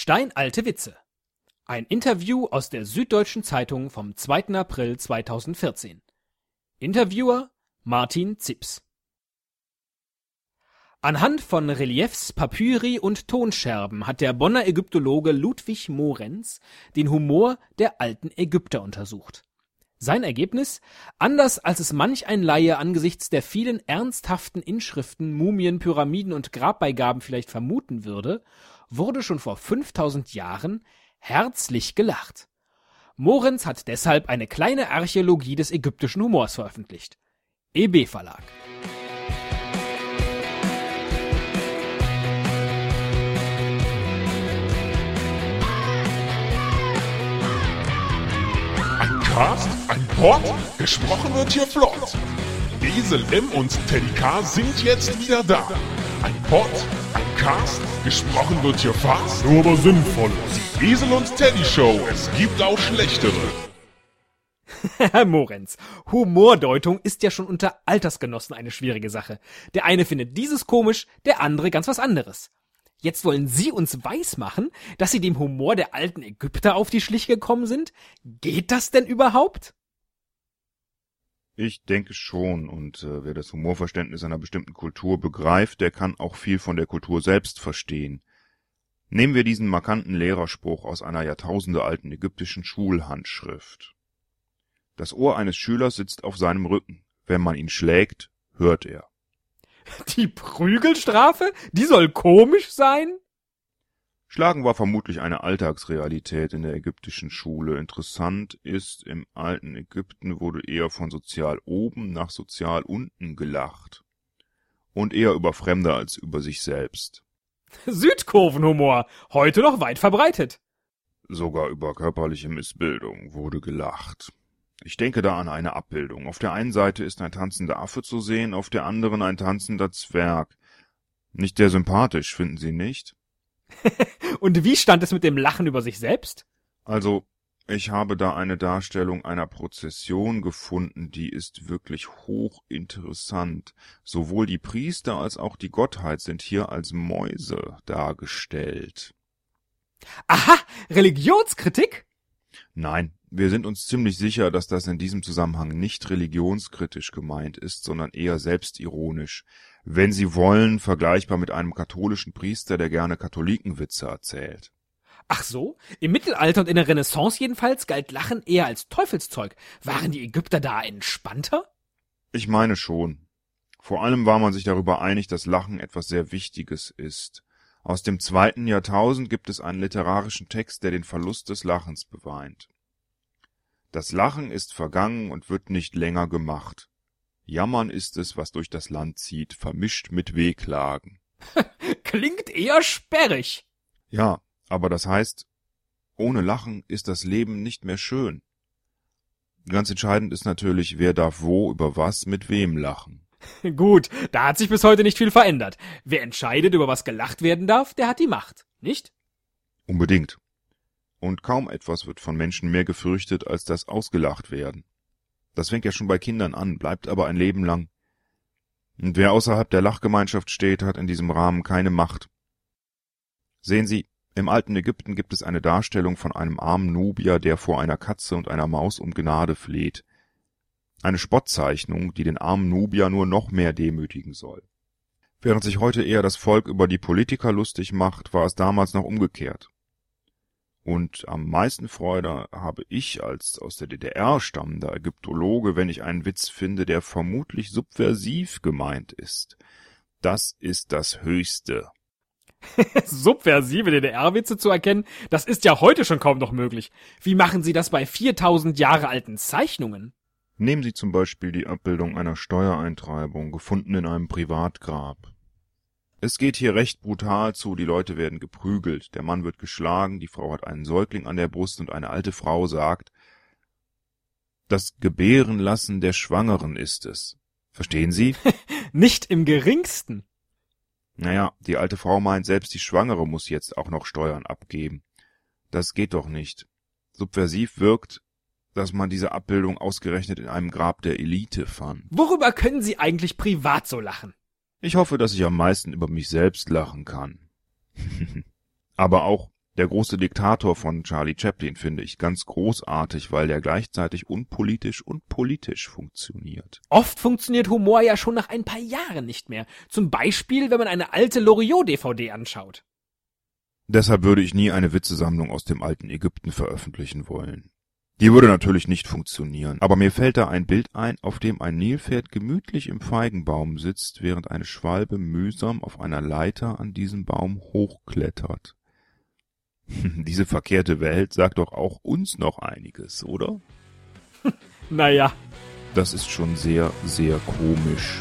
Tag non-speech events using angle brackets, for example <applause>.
Steinalte Witze. Ein Interview aus der Süddeutschen Zeitung vom 2. April 2014. Interviewer Martin Zips. Anhand von Reliefs, Papyri und Tonscherben hat der Bonner Ägyptologe Ludwig Morenz den Humor der alten Ägypter untersucht. Sein Ergebnis? Anders als es manch ein Laie angesichts der vielen ernsthaften Inschriften, Mumien, Pyramiden und Grabbeigaben vielleicht vermuten würde, wurde schon vor 5000 Jahren herzlich gelacht. Morenz hat deshalb eine kleine Archäologie des ägyptischen Humors veröffentlicht. EB Verlag. Ein Cast, ein Pod, gesprochen wird hier flott. Esel M und Teddy K sind jetzt wieder da. Ein ein Cast, gesprochen wird hier fast, nur aber sinnvoll. Die Esel und Teddy Show, es gibt auch schlechtere. <laughs> Herr Morenz, Humordeutung ist ja schon unter Altersgenossen eine schwierige Sache. Der eine findet dieses komisch, der andere ganz was anderes. Jetzt wollen Sie uns weismachen, dass Sie dem Humor der alten Ägypter auf die Schliche gekommen sind? Geht das denn überhaupt? Ich denke schon, und äh, wer das Humorverständnis einer bestimmten Kultur begreift, der kann auch viel von der Kultur selbst verstehen. Nehmen wir diesen markanten Lehrerspruch aus einer jahrtausendealten ägyptischen Schulhandschrift. Das Ohr eines Schülers sitzt auf seinem Rücken. Wenn man ihn schlägt, hört er. Die Prügelstrafe? Die soll komisch sein? Schlagen war vermutlich eine Alltagsrealität in der ägyptischen Schule. Interessant ist, im alten Ägypten wurde eher von sozial oben nach sozial unten gelacht. Und eher über Fremde als über sich selbst. <laughs> Südkurvenhumor, heute noch weit verbreitet. Sogar über körperliche Missbildung wurde gelacht. Ich denke da an eine Abbildung. Auf der einen Seite ist ein tanzender Affe zu sehen, auf der anderen ein tanzender Zwerg. Nicht sehr sympathisch, finden Sie nicht? <laughs> Und wie stand es mit dem Lachen über sich selbst? Also, ich habe da eine Darstellung einer Prozession gefunden, die ist wirklich hochinteressant. Sowohl die Priester als auch die Gottheit sind hier als Mäuse dargestellt. Aha, Religionskritik? Nein, wir sind uns ziemlich sicher, dass das in diesem Zusammenhang nicht religionskritisch gemeint ist, sondern eher selbstironisch. Wenn Sie wollen, vergleichbar mit einem katholischen Priester, der gerne Katholikenwitze erzählt. Ach so? Im Mittelalter und in der Renaissance jedenfalls galt Lachen eher als Teufelszeug. Waren die Ägypter da entspannter? Ich meine schon. Vor allem war man sich darüber einig, dass Lachen etwas sehr Wichtiges ist. Aus dem zweiten Jahrtausend gibt es einen literarischen Text, der den Verlust des Lachens beweint. Das Lachen ist vergangen und wird nicht länger gemacht. Jammern ist es, was durch das Land zieht, vermischt mit Wehklagen. <laughs> Klingt eher sperrig. Ja, aber das heißt, ohne Lachen ist das Leben nicht mehr schön. Ganz entscheidend ist natürlich, wer darf wo, über was, mit wem lachen. <laughs> Gut, da hat sich bis heute nicht viel verändert. Wer entscheidet, über was gelacht werden darf, der hat die Macht, nicht? Unbedingt. Und kaum etwas wird von Menschen mehr gefürchtet als das ausgelacht werden. Das fängt ja schon bei Kindern an, bleibt aber ein Leben lang. Und wer außerhalb der Lachgemeinschaft steht, hat in diesem Rahmen keine Macht. Sehen Sie, im alten Ägypten gibt es eine Darstellung von einem armen Nubier, der vor einer Katze und einer Maus um Gnade fleht. Eine Spottzeichnung, die den armen Nubier nur noch mehr demütigen soll. Während sich heute eher das Volk über die Politiker lustig macht, war es damals noch umgekehrt. Und am meisten Freude habe ich als aus der DDR stammender Ägyptologe, wenn ich einen Witz finde, der vermutlich subversiv gemeint ist. Das ist das Höchste. <laughs> Subversive DDR-Witze zu erkennen, das ist ja heute schon kaum noch möglich. Wie machen Sie das bei 4000 Jahre alten Zeichnungen? Nehmen Sie zum Beispiel die Abbildung einer Steuereintreibung, gefunden in einem Privatgrab. Es geht hier recht brutal zu, die Leute werden geprügelt, der Mann wird geschlagen, die Frau hat einen Säugling an der Brust und eine alte Frau sagt, das Gebärenlassen der Schwangeren ist es. Verstehen Sie? <laughs> Nicht im geringsten. Naja, die alte Frau meint, selbst die Schwangere muss jetzt auch noch Steuern abgeben. Das geht doch nicht. Subversiv wirkt, dass man diese Abbildung ausgerechnet in einem Grab der Elite fand. Worüber können Sie eigentlich privat so lachen? Ich hoffe, dass ich am meisten über mich selbst lachen kann. <laughs> Aber auch Der große Diktator von Charlie Chaplin finde ich ganz großartig, weil der gleichzeitig unpolitisch und politisch funktioniert. Oft funktioniert Humor ja schon nach ein paar Jahren nicht mehr. Zum Beispiel, wenn man eine alte Loriot-DVD anschaut. Deshalb würde ich nie eine Witzesammlung aus dem alten Ägypten veröffentlichen wollen. Die würde natürlich nicht funktionieren, aber mir fällt da ein Bild ein, auf dem ein Nilpferd gemütlich im Feigenbaum sitzt, während eine Schwalbe mühsam auf einer Leiter an diesem Baum hochklettert. <laughs> Diese verkehrte Welt sagt doch auch uns noch einiges, oder? <laughs> naja. Das ist schon sehr, sehr komisch.